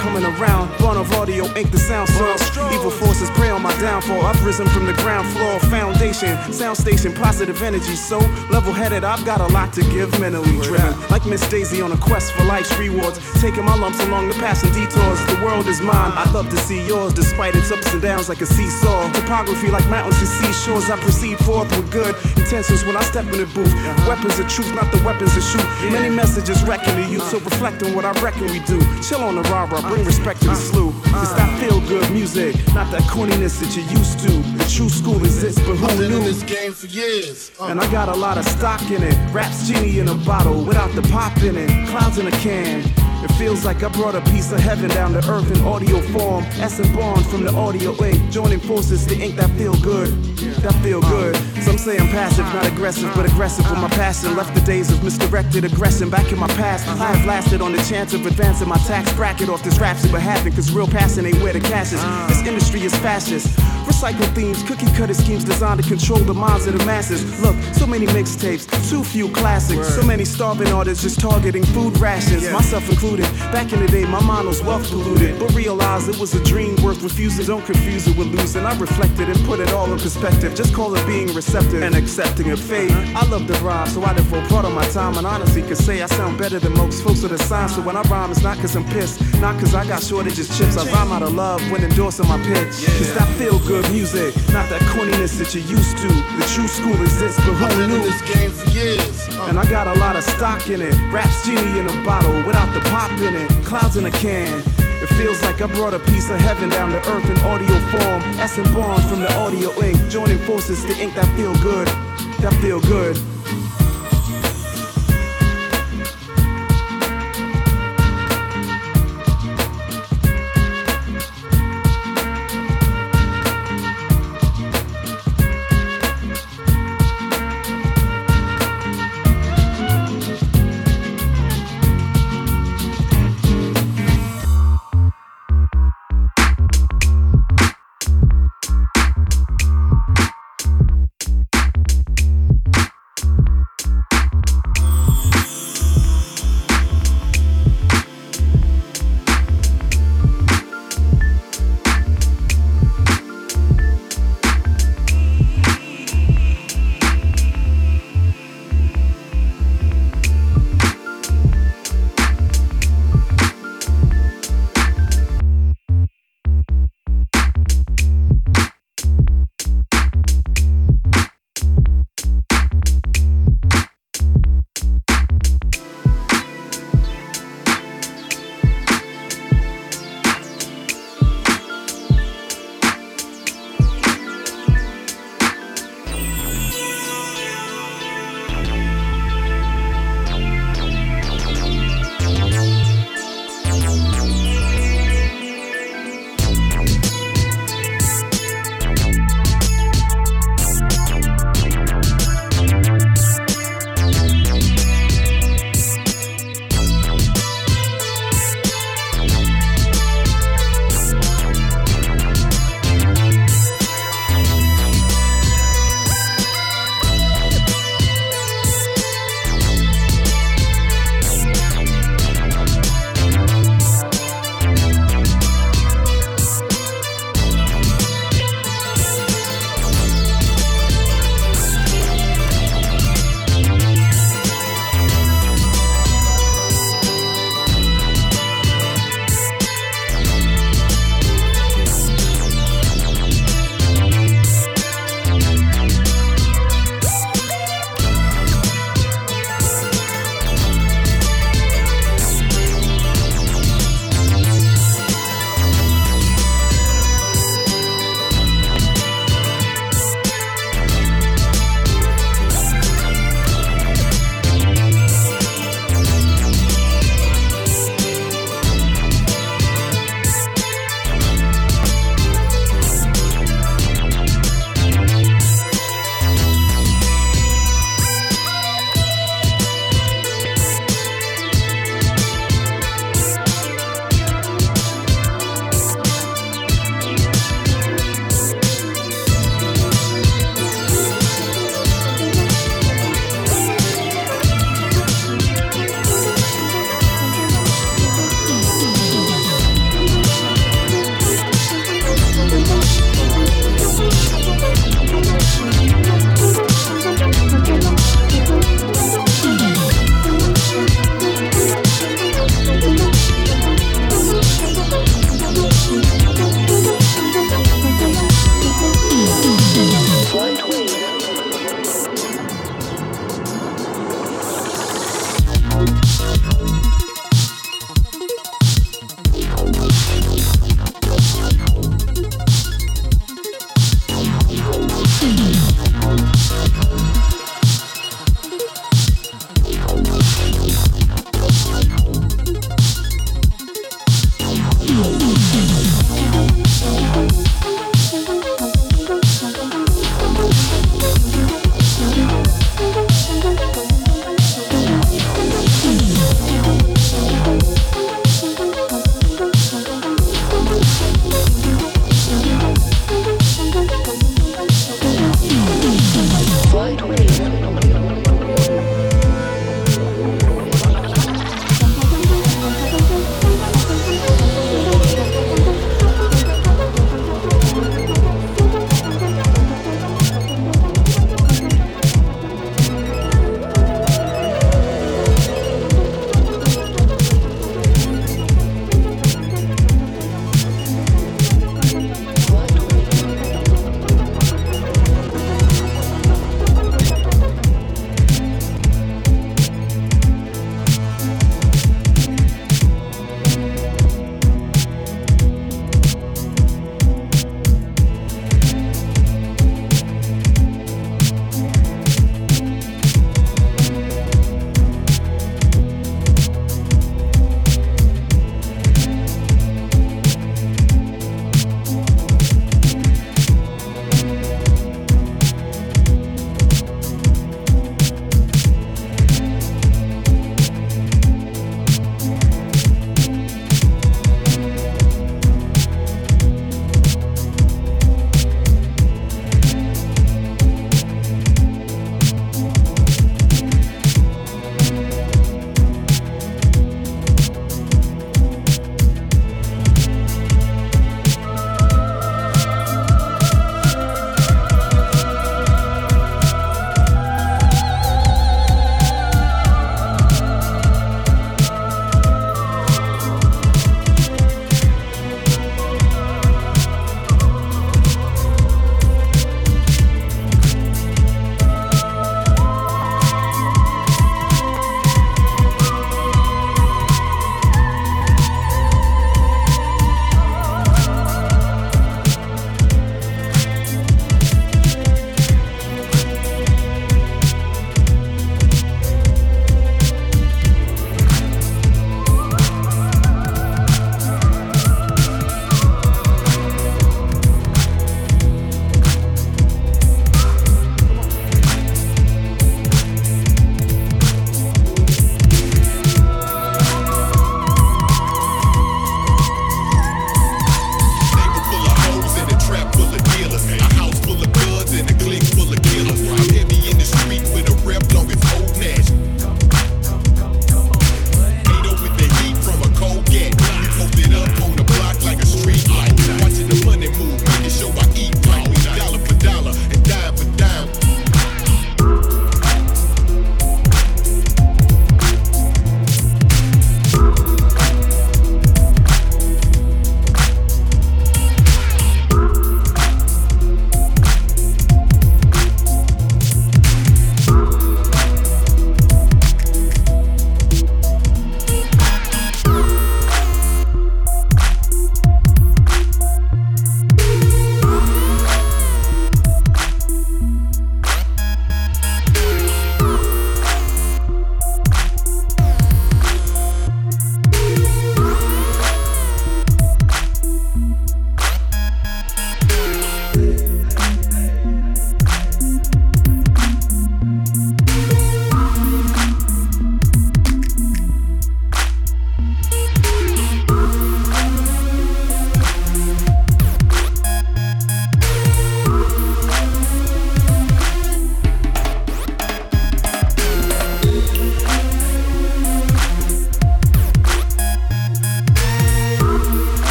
coming around. Born of audio, ink the sound source. Evil forces prey on my downfall. I've risen from the ground floor, foundation, sound station, positive energy. So level headed, I've got a lot to give, mentally driven. Like Miss Daisy on a quest for life's rewards. Taking my lumps along the paths and detours. The world is mine, I'd love to see yours, despite its ups and downs like a seesaw. Topography like mountains and seashores, I proceed forth with good intentions when I step in the booth. Uh-huh. Weapons of truth, not the weapons of shoot. Many messages wrecking the youth, so uh. reflect on what I reckon we do. Chill on the rah rah, bring uh. respect to the uh. slew. It's that feel good music, not that corniness that you used to. The true school exists, but I've who been in knew? this game for years. Uh, And I got a lot of stock in it. Raps genie in a bottle without the pop in it. Clouds in a can. It feels like I brought a piece of heaven down to earth in audio form. Essence born from the audio ink. Joining forces to ink that feel good. That feel good. Some say I'm passive, not aggressive, but aggressive with my passion. Left the days of misdirected aggression back in my past. I have lasted on the chance of advancing my tax bracket off this rhapsody, but happen, cause real passion ain't where the cash is. This industry is fascist. Recycle themes, cookie cutter schemes designed to control the minds of the masses. Look, so many mixtapes, too few classics. So many starving artists just targeting food rations, myself included. Back in the day, my mind was wealth polluted, but realized it was a dream worth refusing. Don't confuse it with losing. I reflected and put it all in perspective. Just call it being receptive and accepting of fate. I love the rhyme, so I devote part of my time. And honestly, can say I sound better than most folks of the sign. So when I rhyme, it's not cause I'm pissed, not cause I got shortages chips. I rhyme out of love when endorsing my pitch. It's that feel good music, not that corniness that you used to. The true school exists, but who knew? this game for years. Uh, And I got a lot of stock in it. Raps genie in a bottle without the pop in it. Clouds in a can. It feels like I brought a piece of heaven down to earth in audio form. Essence born from the audio ink. Joining forces to ink that feel good. That feel good.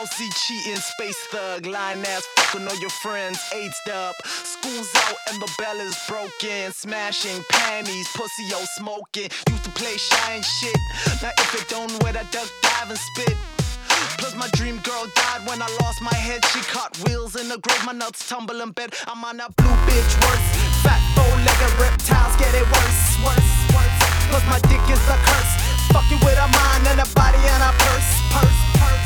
Lousy, cheating space thug, lying ass fucking all your friends, AIDS up. School's out and the bell is broken, smashing panties, pussy yo smoking. Used to play shy and shit. Now if it don't wet, I duck dive and spit. Plus my dream girl died when I lost my head. She caught wheels in the grave, my nuts tumble in bed. I'm on a blue bitch worse. Fat bow-legged reptiles get it worse, worse, worse. Plus my dick is a curse. Fucking with a mind and a body and a purse, purse, purse.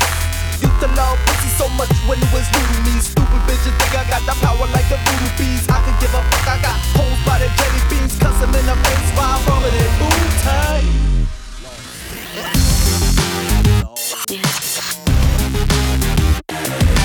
Used to love pussy so much when it was new to me. Stupid bitches think I got the power like the voodoo bees. I could give a fuck, I got holes by the jelly beans. Cuss 'em in the face while rubbing it. Boom time. Yo,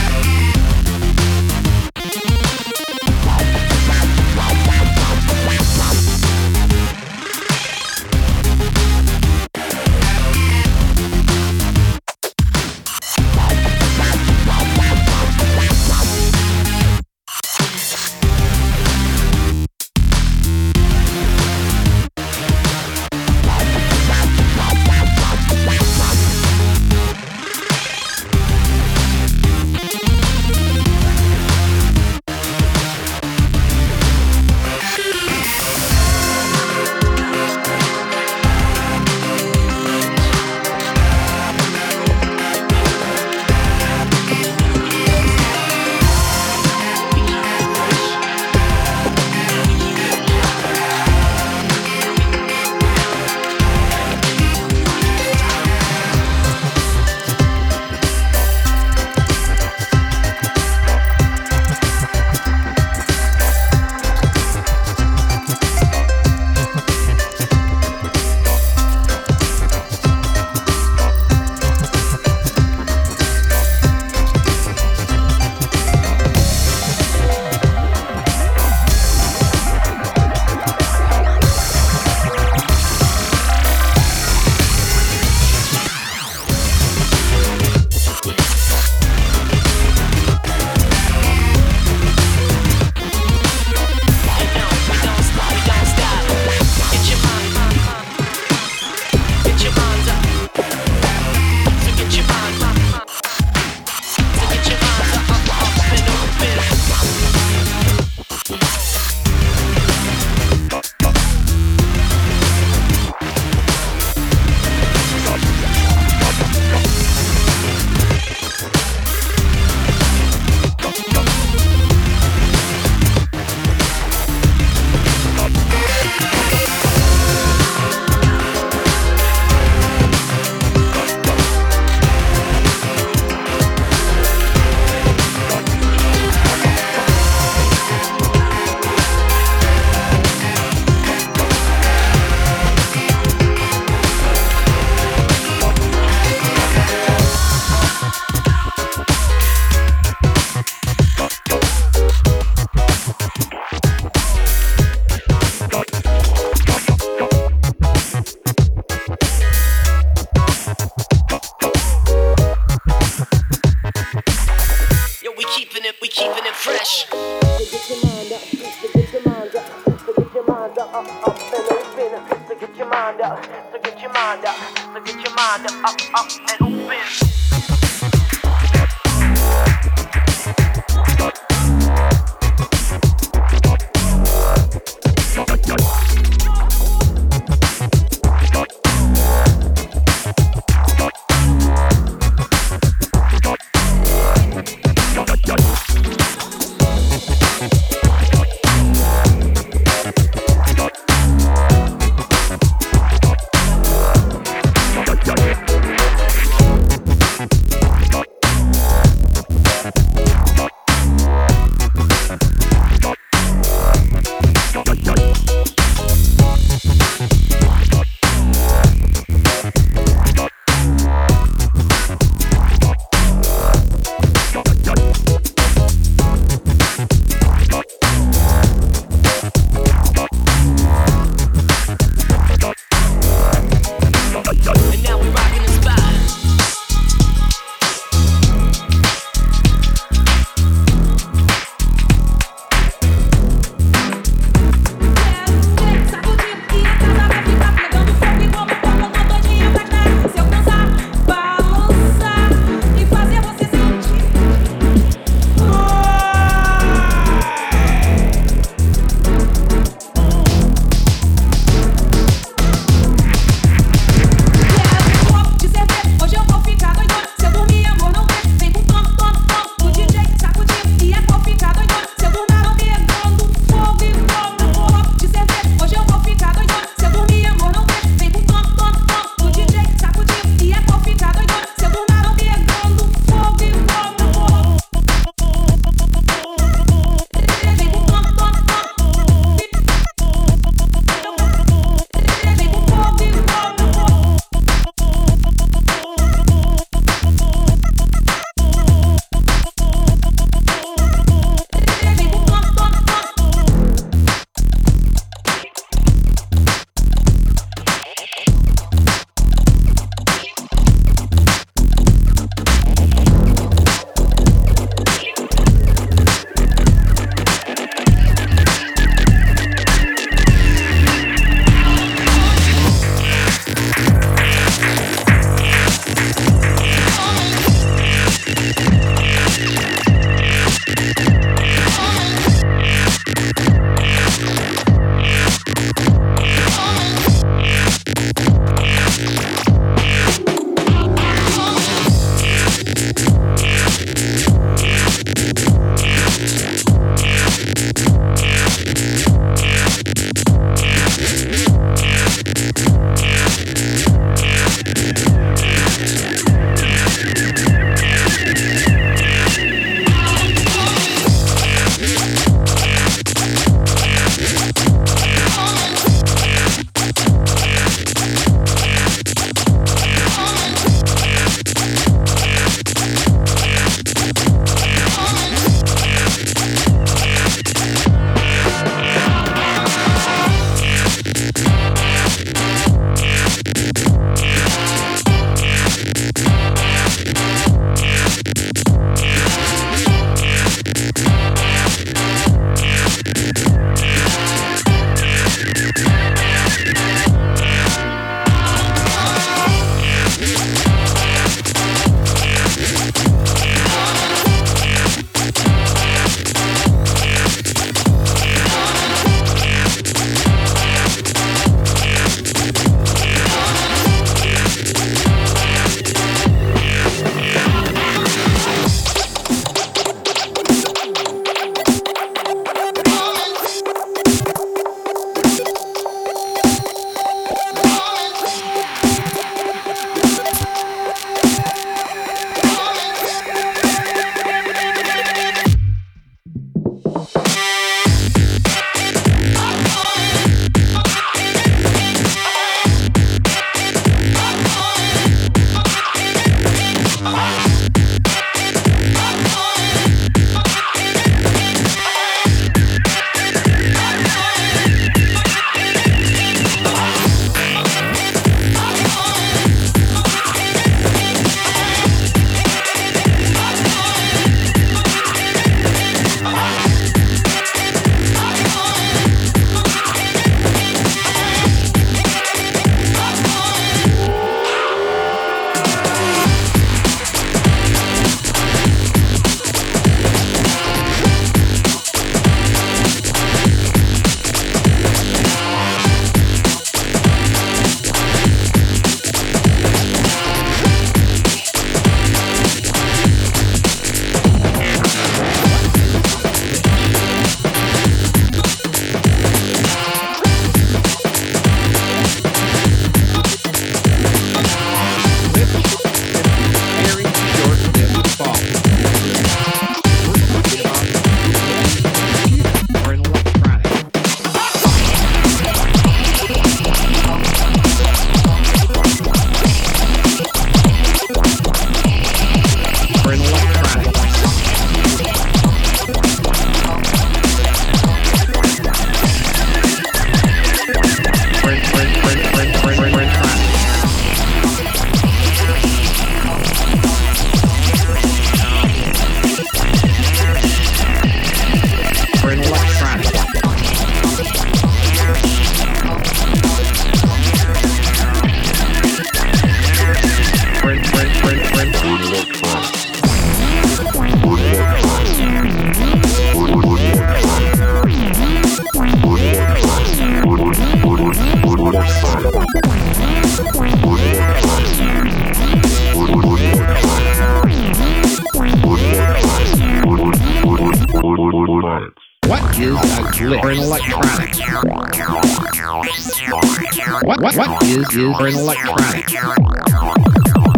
what, what is, is an electronic?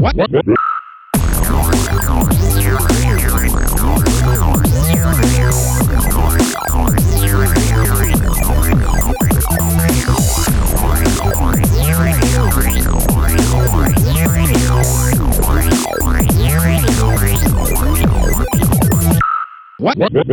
What, what, what? What? what, what?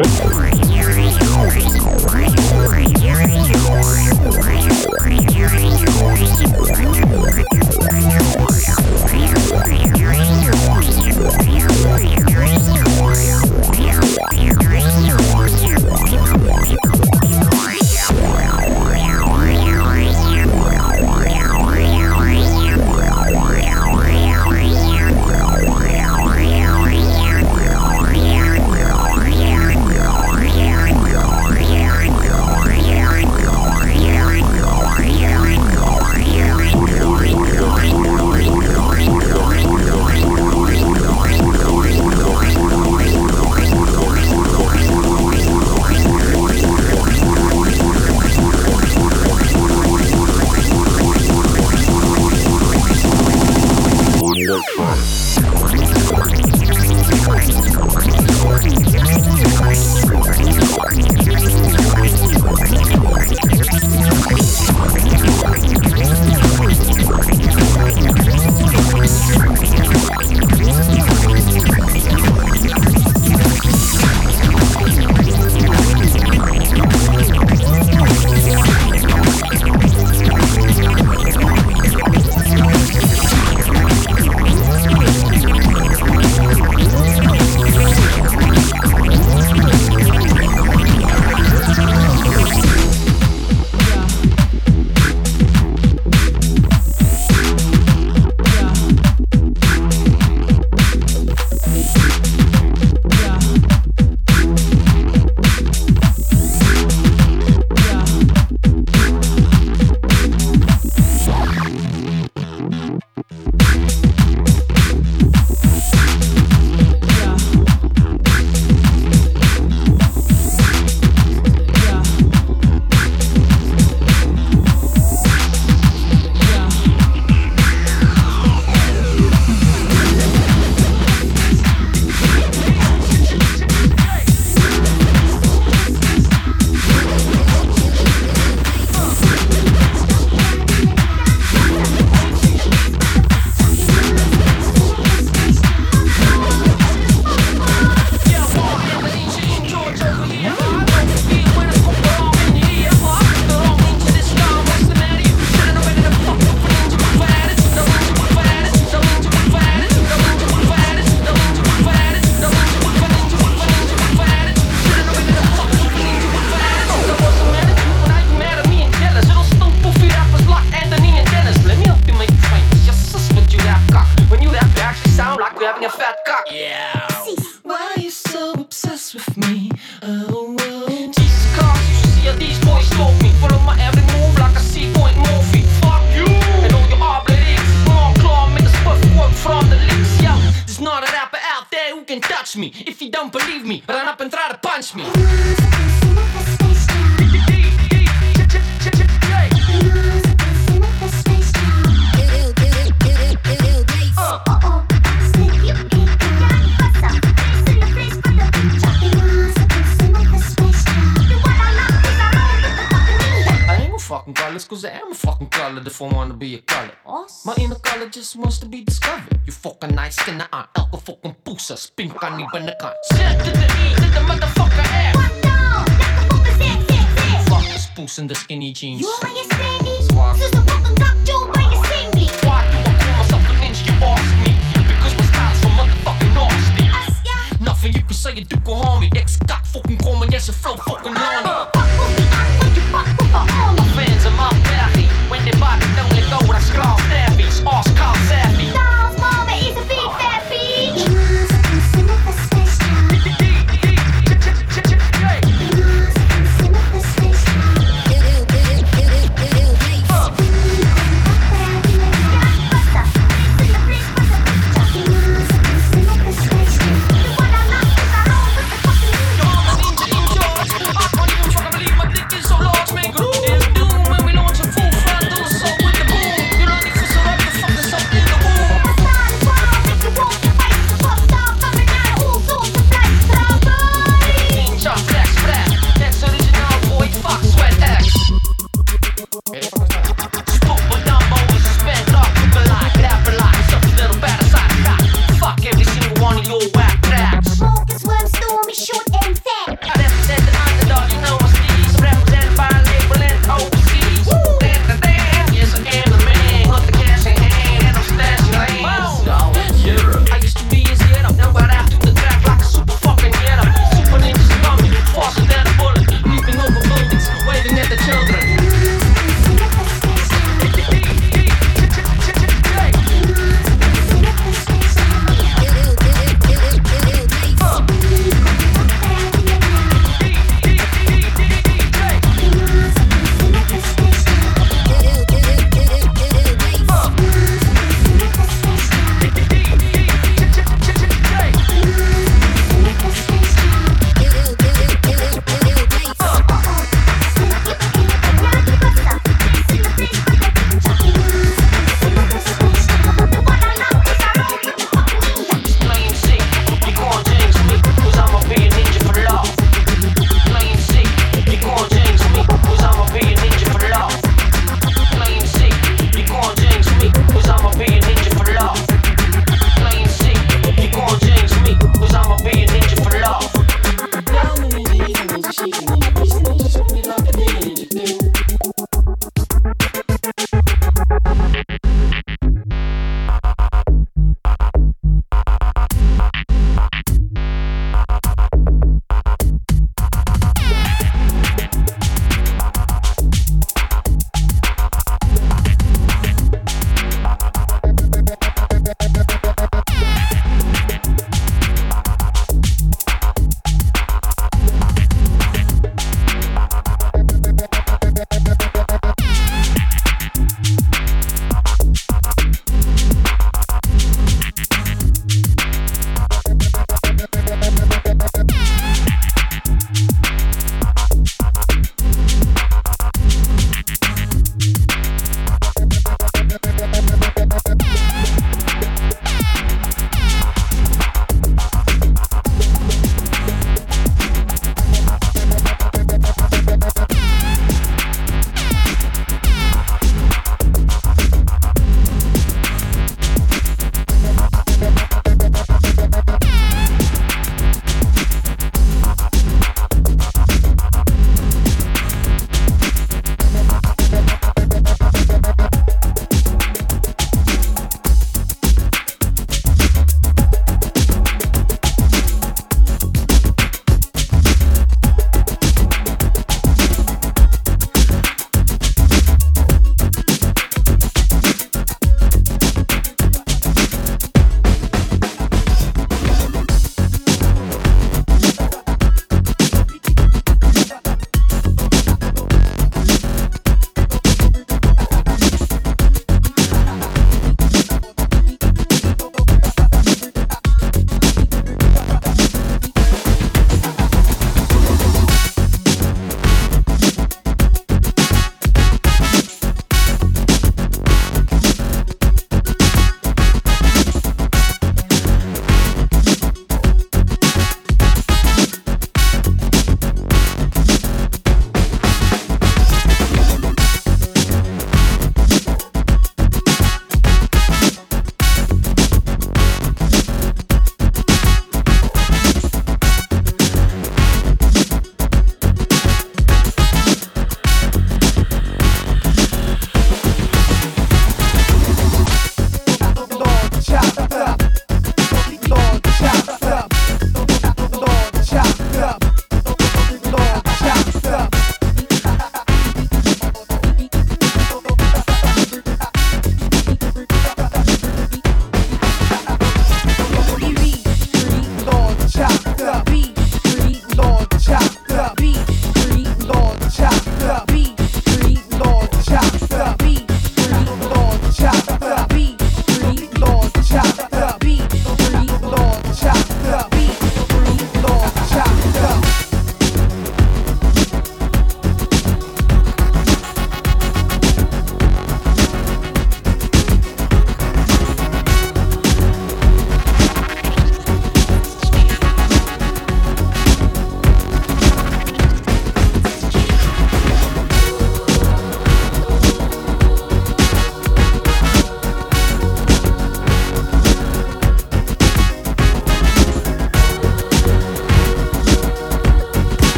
just wants to be discovered. You fucking nice in the eye, elka fucking pusa, when the banakan. Shit to the E to the motherfucker F. What the? Fuck the skinny jeans. Skinny. This is the fucking duck, you are your singly. Why do I call myself you ask me? Because my so motherfucking nasty. Nothing you can say, you do go harm me. Ex-cock fucking call yes, your flow fucking lonely. Fans my belly. When they buy, they don't let go with a scarf. Therapies, Oscar, scarf.